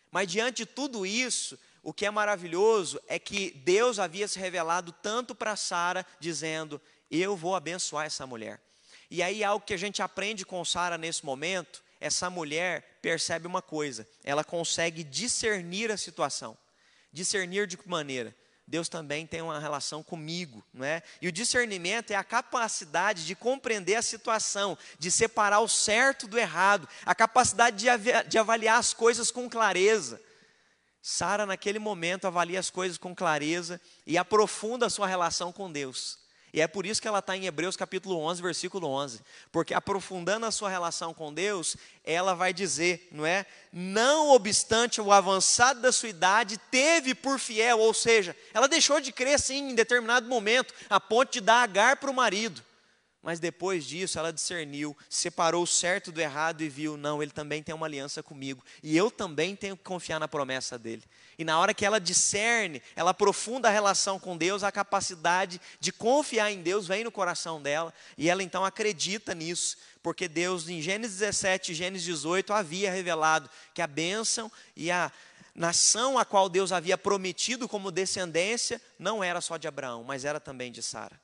Mas diante de tudo isso, o que é maravilhoso é que Deus havia se revelado tanto para Sara, dizendo: Eu vou abençoar essa mulher. E aí, algo que a gente aprende com Sara nesse momento, essa mulher percebe uma coisa: ela consegue discernir a situação. Discernir de que maneira? Deus também tem uma relação comigo, não é? E o discernimento é a capacidade de compreender a situação, de separar o certo do errado, a capacidade de avaliar as coisas com clareza. Sara, naquele momento, avalia as coisas com clareza e aprofunda a sua relação com Deus. E é por isso que ela está em Hebreus capítulo 11, versículo 11. Porque aprofundando a sua relação com Deus, ela vai dizer, não é? Não obstante o avançado da sua idade, teve por fiel, ou seja, ela deixou de crer sim em determinado momento, a ponto de dar agar para o marido. Mas depois disso, ela discerniu, separou o certo do errado e viu: não, ele também tem uma aliança comigo. E eu também tenho que confiar na promessa dele. E na hora que ela discerne, ela aprofunda a relação com Deus, a capacidade de confiar em Deus vem no coração dela. E ela então acredita nisso, porque Deus, em Gênesis 17 e Gênesis 18, havia revelado que a bênção e a nação a qual Deus havia prometido como descendência não era só de Abraão, mas era também de Sara.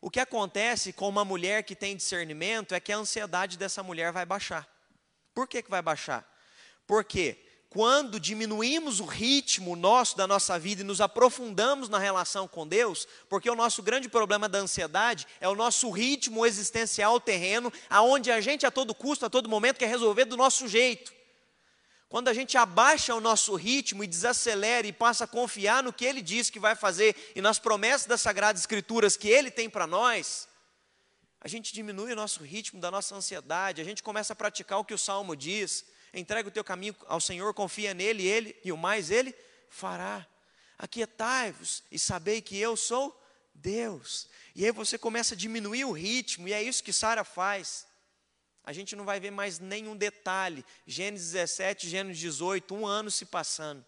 O que acontece com uma mulher que tem discernimento é que a ansiedade dessa mulher vai baixar. Por que, que vai baixar? Porque quando diminuímos o ritmo nosso da nossa vida e nos aprofundamos na relação com Deus, porque o nosso grande problema da ansiedade é o nosso ritmo existencial terreno, aonde a gente a todo custo, a todo momento quer resolver do nosso jeito. Quando a gente abaixa o nosso ritmo e desacelera e passa a confiar no que Ele diz que vai fazer e nas promessas das Sagradas Escrituras que Ele tem para nós, a gente diminui o nosso ritmo da nossa ansiedade, a gente começa a praticar o que o Salmo diz: entrega o teu caminho ao Senhor, confia nele, ele e o mais Ele fará. Aquietai-vos e sabei que eu sou Deus. E aí você começa a diminuir o ritmo, e é isso que Sara faz. A gente não vai ver mais nenhum detalhe. Gênesis 17, Gênesis 18, um ano se passando.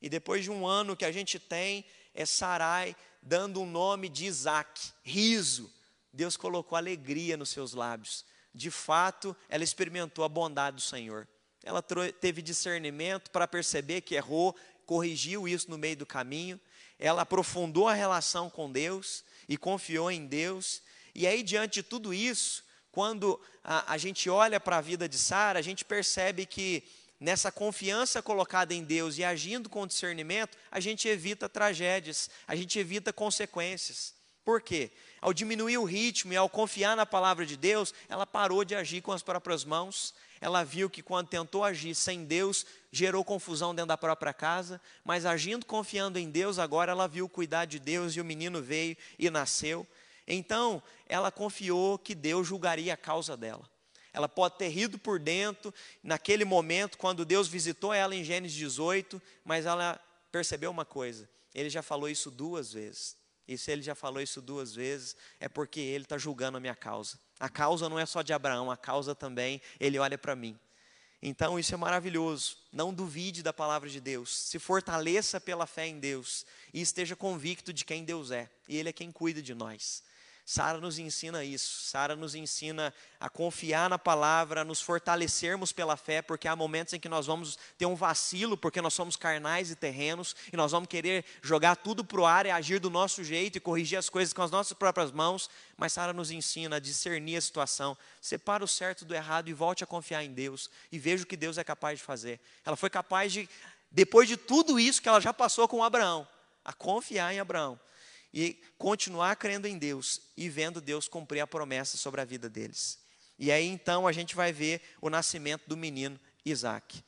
E depois de um ano que a gente tem, é Sarai dando o nome de Isaac, riso. Deus colocou alegria nos seus lábios. de fato, ela experimentou a bondade do Senhor. Ela teve discernimento para perceber que errou, corrigiu isso no meio do caminho. Ela aprofundou a relação com Deus e confiou em Deus. E aí, diante de tudo isso, quando a, a gente olha para a vida de Sara, a gente percebe que nessa confiança colocada em Deus e agindo com discernimento, a gente evita tragédias, a gente evita consequências. Por quê? Ao diminuir o ritmo e ao confiar na palavra de Deus, ela parou de agir com as próprias mãos. Ela viu que quando tentou agir sem Deus, gerou confusão dentro da própria casa, mas agindo confiando em Deus, agora ela viu cuidar de Deus e o menino veio e nasceu. Então, ela confiou que Deus julgaria a causa dela. Ela pode ter rido por dentro, naquele momento, quando Deus visitou ela em Gênesis 18, mas ela percebeu uma coisa: ele já falou isso duas vezes. E se ele já falou isso duas vezes, é porque ele está julgando a minha causa. A causa não é só de Abraão, a causa também, ele olha para mim. Então isso é maravilhoso. Não duvide da palavra de Deus. Se fortaleça pela fé em Deus e esteja convicto de quem Deus é. E Ele é quem cuida de nós. Sara nos ensina isso. Sara nos ensina a confiar na palavra, a nos fortalecermos pela fé, porque há momentos em que nós vamos ter um vacilo, porque nós somos carnais e terrenos, e nós vamos querer jogar tudo para o ar e agir do nosso jeito e corrigir as coisas com as nossas próprias mãos. Mas Sara nos ensina a discernir a situação, separa o certo do errado e volte a confiar em Deus e veja o que Deus é capaz de fazer. Ela foi capaz de, depois de tudo isso que ela já passou com Abraão, a confiar em Abraão e continuar crendo em Deus e vendo Deus cumprir a promessa sobre a vida deles. E aí então a gente vai ver o nascimento do menino Isaac.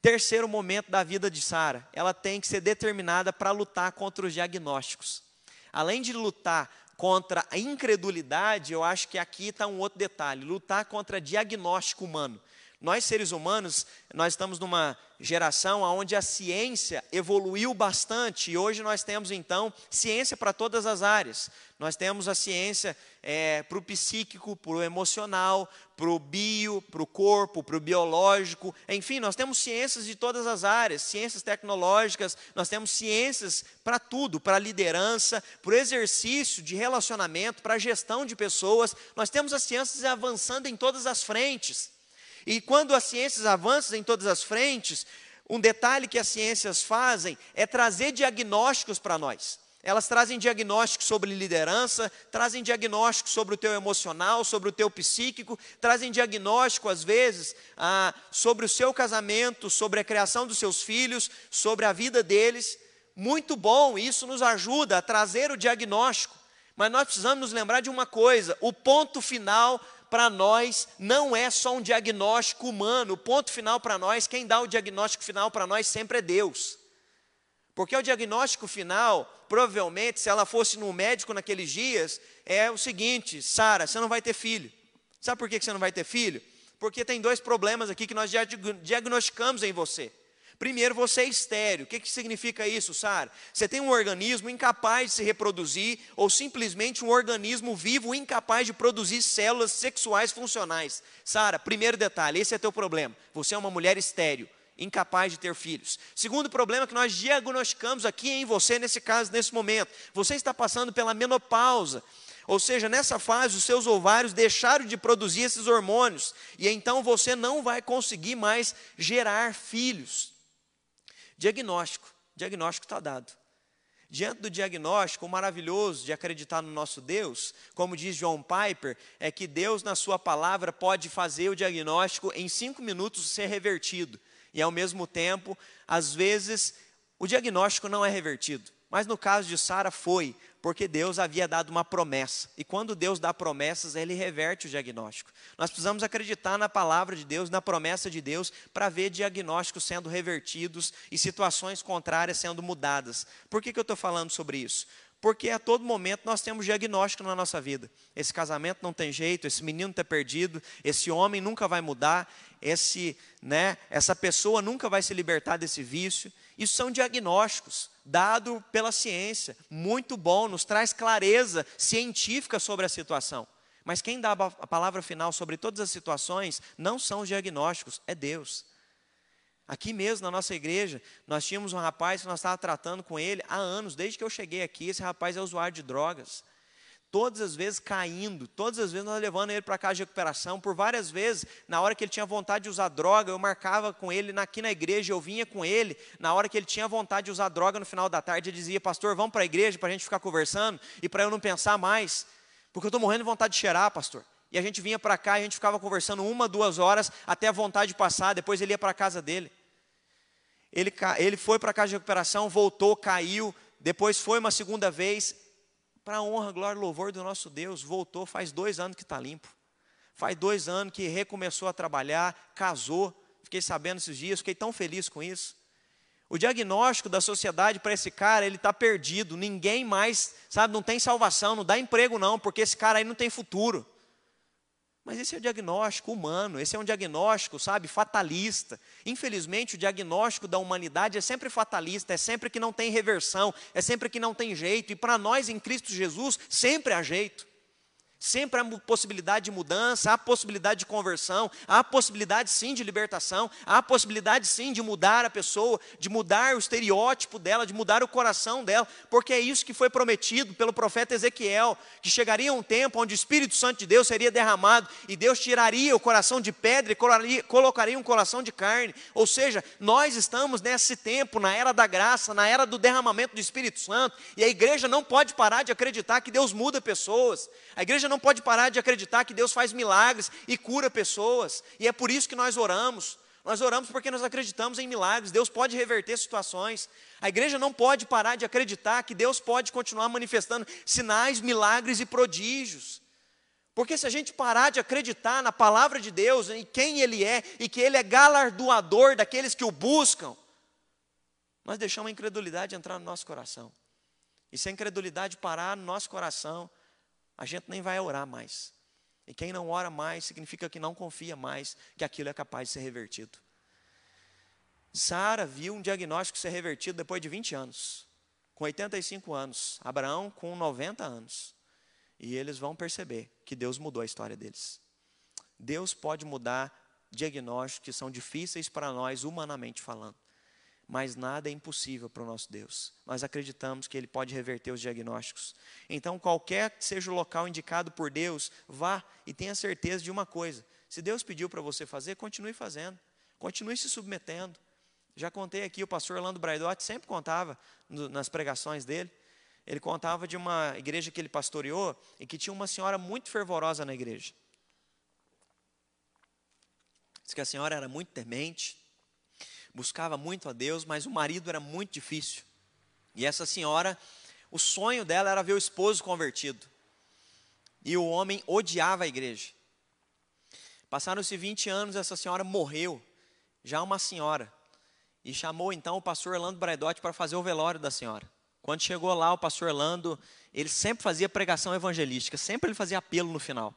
Terceiro momento da vida de Sara, ela tem que ser determinada para lutar contra os diagnósticos. Além de lutar contra a incredulidade, eu acho que aqui está um outro detalhe: lutar contra diagnóstico humano. Nós, seres humanos, nós estamos numa geração onde a ciência evoluiu bastante e hoje nós temos, então, ciência para todas as áreas. Nós temos a ciência é, para o psíquico, para o emocional, para o bio, para o corpo, para o biológico, enfim, nós temos ciências de todas as áreas, ciências tecnológicas, nós temos ciências para tudo, para a liderança, para o exercício de relacionamento, para a gestão de pessoas, nós temos as ciências avançando em todas as frentes. E quando as ciências avançam em todas as frentes, um detalhe que as ciências fazem é trazer diagnósticos para nós. Elas trazem diagnósticos sobre liderança, trazem diagnósticos sobre o teu emocional, sobre o teu psíquico, trazem diagnóstico, às vezes, ah, sobre o seu casamento, sobre a criação dos seus filhos, sobre a vida deles. Muito bom, isso nos ajuda a trazer o diagnóstico. Mas nós precisamos nos lembrar de uma coisa: o ponto final para nós não é só um diagnóstico humano. O ponto final para nós, quem dá o diagnóstico final para nós sempre é Deus. Porque o diagnóstico final, provavelmente, se ela fosse no médico naqueles dias, é o seguinte: Sara, você não vai ter filho. Sabe por que você não vai ter filho? Porque tem dois problemas aqui que nós já diagnosticamos em você. Primeiro, você é estéreo. O que, que significa isso, Sara? Você tem um organismo incapaz de se reproduzir, ou simplesmente um organismo vivo incapaz de produzir células sexuais funcionais. Sara, primeiro detalhe: esse é teu problema. Você é uma mulher estéreo incapaz de ter filhos. Segundo problema que nós diagnosticamos aqui em você, nesse caso, nesse momento, você está passando pela menopausa. Ou seja, nessa fase, os seus ovários deixaram de produzir esses hormônios, e então você não vai conseguir mais gerar filhos. Diagnóstico. Diagnóstico está dado. Diante do diagnóstico, o maravilhoso de acreditar no nosso Deus, como diz John Piper, é que Deus, na Sua palavra, pode fazer o diagnóstico em cinco minutos ser revertido. E, ao mesmo tempo, às vezes, o diagnóstico não é revertido. Mas no caso de Sara foi, porque Deus havia dado uma promessa. E quando Deus dá promessas, ele reverte o diagnóstico. Nós precisamos acreditar na palavra de Deus, na promessa de Deus, para ver diagnósticos sendo revertidos e situações contrárias sendo mudadas. Por que, que eu estou falando sobre isso? Porque a todo momento nós temos diagnóstico na nossa vida. Esse casamento não tem jeito, esse menino está perdido, esse homem nunca vai mudar, esse, né, essa pessoa nunca vai se libertar desse vício. Isso são diagnósticos dados pela ciência, muito bom, nos traz clareza científica sobre a situação. Mas quem dá a palavra final sobre todas as situações não são os diagnósticos, é Deus. Aqui mesmo na nossa igreja, nós tínhamos um rapaz que nós estávamos tratando com ele há anos, desde que eu cheguei aqui. Esse rapaz é usuário de drogas. Todas as vezes caindo, todas as vezes nós levando ele para casa de recuperação, por várias vezes, na hora que ele tinha vontade de usar droga, eu marcava com ele aqui na igreja, eu vinha com ele, na hora que ele tinha vontade de usar droga no final da tarde, ele dizia, pastor, vamos para a igreja para a gente ficar conversando e para eu não pensar mais, porque eu estou morrendo de vontade de cheirar, pastor. E a gente vinha para cá e a gente ficava conversando uma, duas horas, até a vontade de passar, depois ele ia para a casa dele. Ele, ele foi para a casa de recuperação, voltou, caiu, depois foi uma segunda vez, para a honra, glória e louvor do nosso Deus, voltou, faz dois anos que está limpo. Faz dois anos que recomeçou a trabalhar, casou. Fiquei sabendo esses dias, fiquei tão feliz com isso. O diagnóstico da sociedade para esse cara, ele está perdido. Ninguém mais, sabe, não tem salvação, não dá emprego não, porque esse cara aí não tem futuro. Mas esse é o diagnóstico humano, esse é um diagnóstico, sabe, fatalista. Infelizmente, o diagnóstico da humanidade é sempre fatalista, é sempre que não tem reversão, é sempre que não tem jeito. E para nós em Cristo Jesus, sempre há jeito. Sempre há possibilidade de mudança, há possibilidade de conversão, há possibilidade sim de libertação, há possibilidade sim de mudar a pessoa, de mudar o estereótipo dela, de mudar o coração dela, porque é isso que foi prometido pelo profeta Ezequiel, que chegaria um tempo onde o Espírito Santo de Deus seria derramado e Deus tiraria o coração de pedra e colocaria, um coração de carne. Ou seja, nós estamos nesse tempo, na era da graça, na era do derramamento do Espírito Santo, e a igreja não pode parar de acreditar que Deus muda pessoas. A igreja não pode parar de acreditar que Deus faz milagres e cura pessoas, e é por isso que nós oramos. Nós oramos porque nós acreditamos em milagres, Deus pode reverter situações. A igreja não pode parar de acreditar que Deus pode continuar manifestando sinais, milagres e prodígios. Porque se a gente parar de acreditar na palavra de Deus, em quem Ele é, e que Ele é galardoador daqueles que o buscam, nós deixamos a incredulidade entrar no nosso coração. E se a incredulidade parar no nosso coração, a gente nem vai orar mais. E quem não ora mais significa que não confia mais que aquilo é capaz de ser revertido. Sara viu um diagnóstico ser revertido depois de 20 anos, com 85 anos, Abraão com 90 anos. E eles vão perceber que Deus mudou a história deles. Deus pode mudar diagnósticos que são difíceis para nós, humanamente falando mas nada é impossível para o nosso Deus. Nós acreditamos que Ele pode reverter os diagnósticos. Então, qualquer que seja o local indicado por Deus, vá e tenha certeza de uma coisa: se Deus pediu para você fazer, continue fazendo, continue se submetendo. Já contei aqui, o pastor Orlando Braidotti sempre contava no, nas pregações dele. Ele contava de uma igreja que ele pastoreou e que tinha uma senhora muito fervorosa na igreja. Diz que a senhora era muito temente, buscava muito a Deus, mas o marido era muito difícil. E essa senhora, o sonho dela era ver o esposo convertido. E o homem odiava a igreja. Passaram-se 20 anos, essa senhora morreu, já uma senhora. E chamou então o pastor Orlando Braidotti para fazer o velório da senhora. Quando chegou lá, o pastor Orlando, ele sempre fazia pregação evangelística, sempre ele fazia apelo no final.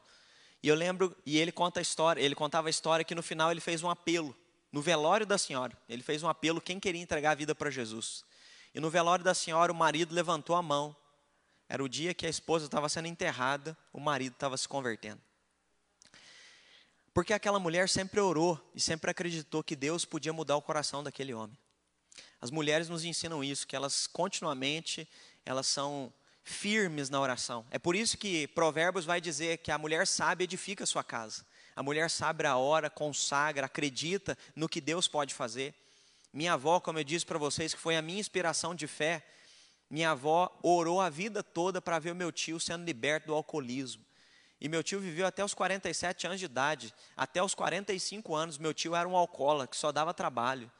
E eu lembro, e ele conta a história, ele contava a história que no final ele fez um apelo no velório da senhora, ele fez um apelo quem queria entregar a vida para Jesus. E no velório da senhora, o marido levantou a mão. Era o dia que a esposa estava sendo enterrada, o marido estava se convertendo. Porque aquela mulher sempre orou e sempre acreditou que Deus podia mudar o coração daquele homem. As mulheres nos ensinam isso, que elas continuamente, elas são firmes na oração. É por isso que Provérbios vai dizer que a mulher sábia edifica a sua casa. A mulher sabe a hora, consagra, acredita no que Deus pode fazer. Minha avó, como eu disse para vocês, que foi a minha inspiração de fé, minha avó orou a vida toda para ver o meu tio sendo liberto do alcoolismo. E meu tio viveu até os 47 anos de idade. Até os 45 anos, meu tio era um alcoólatra que só dava trabalho.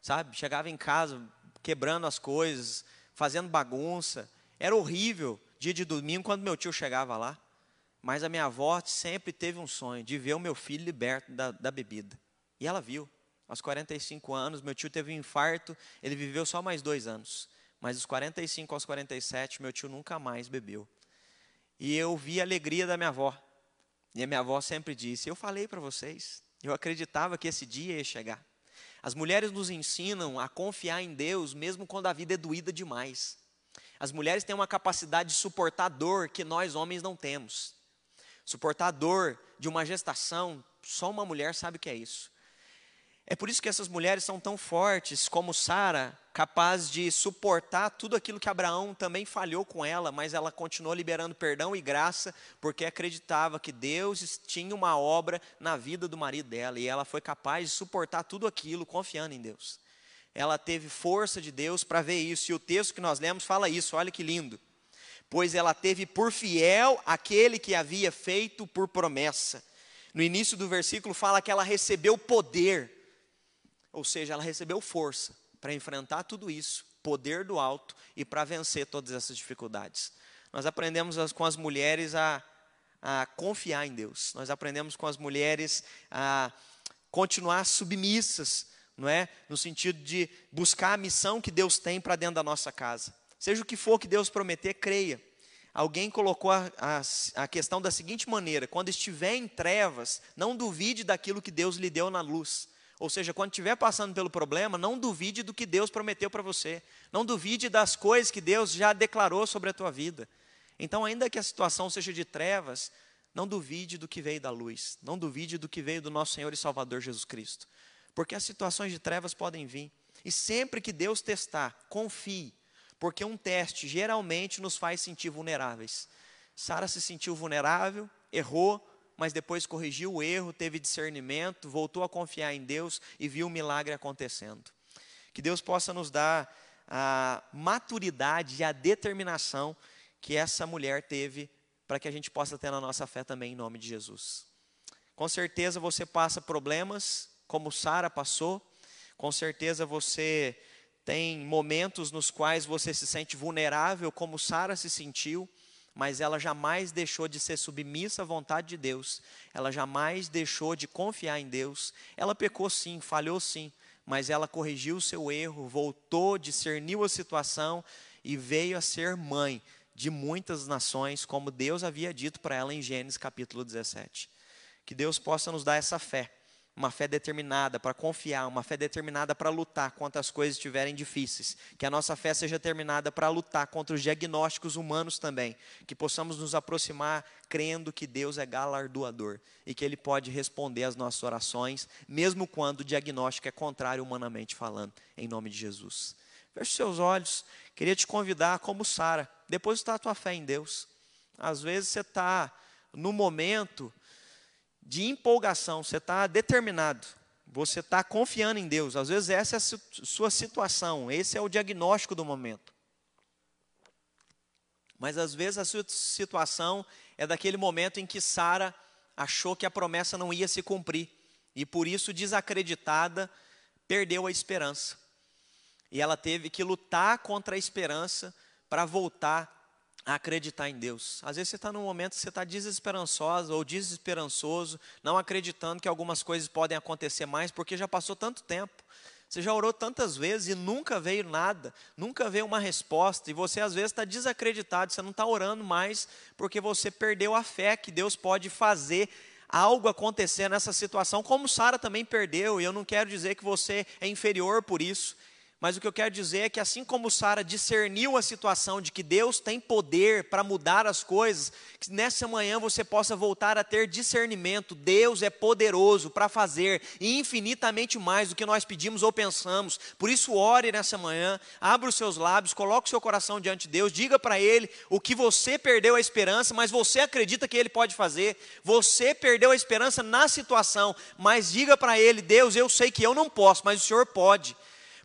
Sabe? Chegava em casa quebrando as coisas, fazendo bagunça. Era horrível dia de domingo quando meu tio chegava lá. Mas a minha avó sempre teve um sonho de ver o meu filho liberto da, da bebida. E ela viu. Aos 45 anos, meu tio teve um infarto, ele viveu só mais dois anos. Mas dos 45 aos 47, meu tio nunca mais bebeu. E eu vi a alegria da minha avó. E a minha avó sempre disse: Eu falei para vocês, eu acreditava que esse dia ia chegar. As mulheres nos ensinam a confiar em Deus, mesmo quando a vida é doída demais. As mulheres têm uma capacidade de suportar dor que nós homens não temos. Suportar a dor de uma gestação, só uma mulher sabe o que é isso. É por isso que essas mulheres são tão fortes, como Sara, capaz de suportar tudo aquilo que Abraão também falhou com ela, mas ela continuou liberando perdão e graça, porque acreditava que Deus tinha uma obra na vida do marido dela, e ela foi capaz de suportar tudo aquilo confiando em Deus. Ela teve força de Deus para ver isso, e o texto que nós lemos fala isso, olha que lindo. Pois ela teve por fiel aquele que havia feito por promessa. No início do versículo fala que ela recebeu poder ou seja, ela recebeu força para enfrentar tudo isso, poder do alto e para vencer todas essas dificuldades. Nós aprendemos com as mulheres a, a confiar em Deus. Nós aprendemos com as mulheres a continuar submissas, não é? No sentido de buscar a missão que Deus tem para dentro da nossa casa. Seja o que for que Deus prometer, creia. Alguém colocou a, a, a, questão da seguinte maneira: quando estiver em trevas, não duvide daquilo que Deus lhe deu na luz. Ou seja, quando estiver passando pelo problema, não duvide do que Deus prometeu para você. Não duvide das coisas que Deus já declarou sobre a tua vida. Então, ainda que a situação seja de trevas, não duvide do que veio da luz. Não duvide do que veio do nosso Senhor e Salvador Jesus Cristo. Porque as situações de trevas podem vir. E sempre que Deus testar, confie. Porque um teste geralmente nos faz sentir vulneráveis. Sara se sentiu vulnerável, errou, mas depois corrigiu o erro, teve discernimento, voltou a confiar em Deus e viu o milagre acontecendo. Que Deus possa nos dar a maturidade e a determinação que essa mulher teve para que a gente possa ter na nossa fé também em nome de Jesus. Com certeza você passa problemas como Sara passou, com certeza você tem momentos nos quais você se sente vulnerável como Sara se sentiu mas ela jamais deixou de ser submissa à vontade de Deus, ela jamais deixou de confiar em Deus. Ela pecou sim, falhou sim, mas ela corrigiu o seu erro, voltou, discerniu a situação e veio a ser mãe de muitas nações, como Deus havia dito para ela em Gênesis capítulo 17. Que Deus possa nos dar essa fé uma fé determinada para confiar, uma fé determinada para lutar quando as coisas estiverem difíceis. Que a nossa fé seja determinada para lutar contra os diagnósticos humanos também. Que possamos nos aproximar crendo que Deus é galardoador e que Ele pode responder às nossas orações, mesmo quando o diagnóstico é contrário humanamente falando, em nome de Jesus. Feche seus olhos, queria te convidar, como Sara, depositar a tua fé em Deus. Às vezes você está no momento de empolgação, você está determinado, você está confiando em Deus. Às vezes essa é a sua situação, esse é o diagnóstico do momento. Mas às vezes a sua situação é daquele momento em que Sara achou que a promessa não ia se cumprir e por isso desacreditada perdeu a esperança. E ela teve que lutar contra a esperança para voltar a acreditar em Deus. Às vezes você está num momento que você está desesperançosa ou desesperançoso, não acreditando que algumas coisas podem acontecer mais, porque já passou tanto tempo. Você já orou tantas vezes e nunca veio nada, nunca veio uma resposta, e você às vezes está desacreditado, você não está orando mais, porque você perdeu a fé que Deus pode fazer algo acontecer nessa situação, como Sara também perdeu, e eu não quero dizer que você é inferior por isso, mas o que eu quero dizer é que assim como Sara discerniu a situação de que Deus tem poder para mudar as coisas, que nessa manhã você possa voltar a ter discernimento. Deus é poderoso para fazer infinitamente mais do que nós pedimos ou pensamos. Por isso ore nessa manhã, abra os seus lábios, coloque o seu coração diante de Deus, diga para ele o que você perdeu a esperança, mas você acredita que ele pode fazer. Você perdeu a esperança na situação, mas diga para ele, Deus, eu sei que eu não posso, mas o Senhor pode.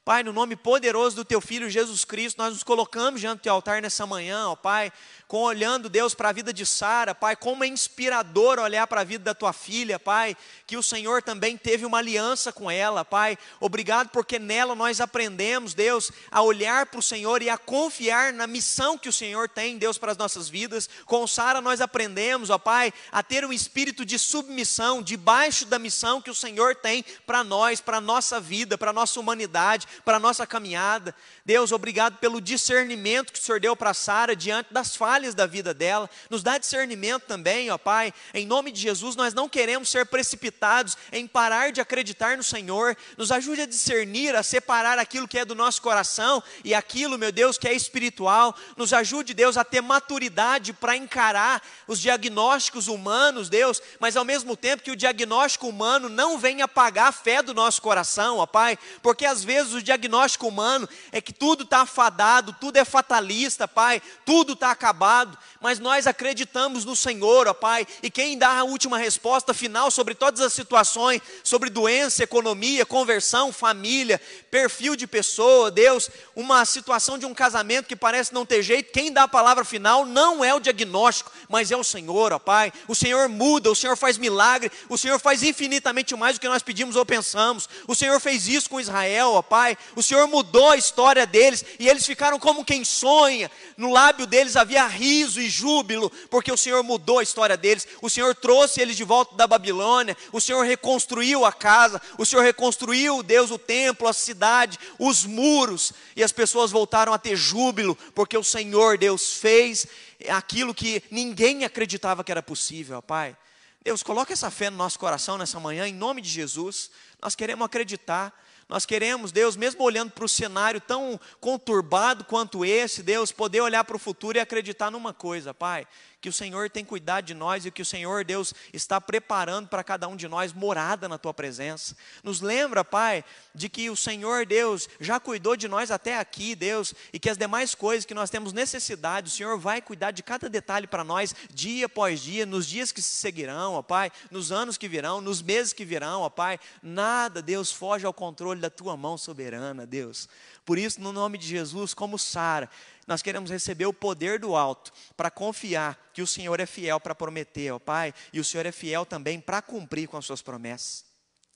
Pai, no nome poderoso do Teu Filho Jesus Cristo, nós nos colocamos diante do Teu altar nessa manhã, ó Pai, com olhando, Deus, para a vida de Sara, Pai, como é inspirador olhar para a vida da Tua filha, Pai, que o Senhor também teve uma aliança com ela, Pai. Obrigado porque nela nós aprendemos, Deus, a olhar para o Senhor e a confiar na missão que o Senhor tem, Deus, para as nossas vidas. Com Sara nós aprendemos, ó Pai, a ter um espírito de submissão debaixo da missão que o Senhor tem para nós, para a nossa vida, para a nossa humanidade para a nossa caminhada. Deus, obrigado pelo discernimento que o Senhor deu para Sara diante das falhas da vida dela. Nos dá discernimento também, ó Pai. Em nome de Jesus, nós não queremos ser precipitados em parar de acreditar no Senhor. Nos ajude a discernir, a separar aquilo que é do nosso coração e aquilo, meu Deus, que é espiritual. Nos ajude, Deus, a ter maturidade para encarar os diagnósticos humanos, Deus, mas ao mesmo tempo que o diagnóstico humano não venha apagar a fé do nosso coração, ó Pai, porque às vezes o diagnóstico humano é que tudo está afadado, tudo é fatalista, Pai, tudo está acabado, lado mas nós acreditamos no Senhor, ó Pai, e quem dá a última resposta final sobre todas as situações, sobre doença, economia, conversão, família, perfil de pessoa, Deus, uma situação de um casamento que parece não ter jeito, quem dá a palavra final não é o diagnóstico, mas é o Senhor, ó Pai. O Senhor muda, o Senhor faz milagre, o Senhor faz infinitamente mais do que nós pedimos ou pensamos. O Senhor fez isso com Israel, ó Pai. O Senhor mudou a história deles e eles ficaram como quem sonha. No lábio deles havia riso e júbilo, porque o Senhor mudou a história deles. O Senhor trouxe eles de volta da Babilônia. O Senhor reconstruiu a casa. O Senhor reconstruiu, Deus, o templo, a cidade, os muros. E as pessoas voltaram a ter júbilo, porque o Senhor, Deus, fez aquilo que ninguém acreditava que era possível, Pai. Deus, coloca essa fé no nosso coração nessa manhã, em nome de Jesus. Nós queremos acreditar. Nós queremos, Deus, mesmo olhando para o cenário tão conturbado quanto esse, Deus, poder olhar para o futuro e acreditar numa coisa, Pai, que o Senhor tem cuidado de nós e que o Senhor, Deus, está preparando para cada um de nós morada na tua presença. Nos lembra, Pai, de que o Senhor, Deus, já cuidou de nós até aqui, Deus, e que as demais coisas que nós temos necessidade, o Senhor vai cuidar de cada detalhe para nós, dia após dia, nos dias que se seguirão, ó Pai, nos anos que virão, nos meses que virão, ó Pai. Nada, Deus, foge ao controle da tua mão soberana, Deus. Por isso, no nome de Jesus, como Sara, nós queremos receber o poder do alto para confiar que o Senhor é fiel para prometer, ó Pai, e o Senhor é fiel também para cumprir com as suas promessas.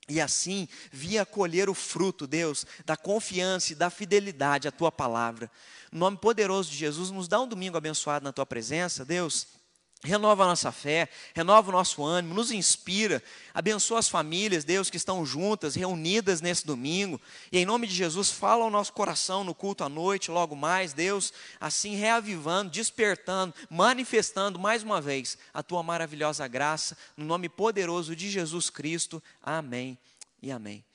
E assim, via colher o fruto, Deus, da confiança e da fidelidade à tua palavra. No nome poderoso de Jesus, nos dá um domingo abençoado na tua presença, Deus. Renova a nossa fé, renova o nosso ânimo, nos inspira, abençoa as famílias, Deus, que estão juntas, reunidas nesse domingo, e em nome de Jesus, fala ao nosso coração no culto à noite, logo mais, Deus, assim reavivando, despertando, manifestando mais uma vez a tua maravilhosa graça, no nome poderoso de Jesus Cristo, amém e amém.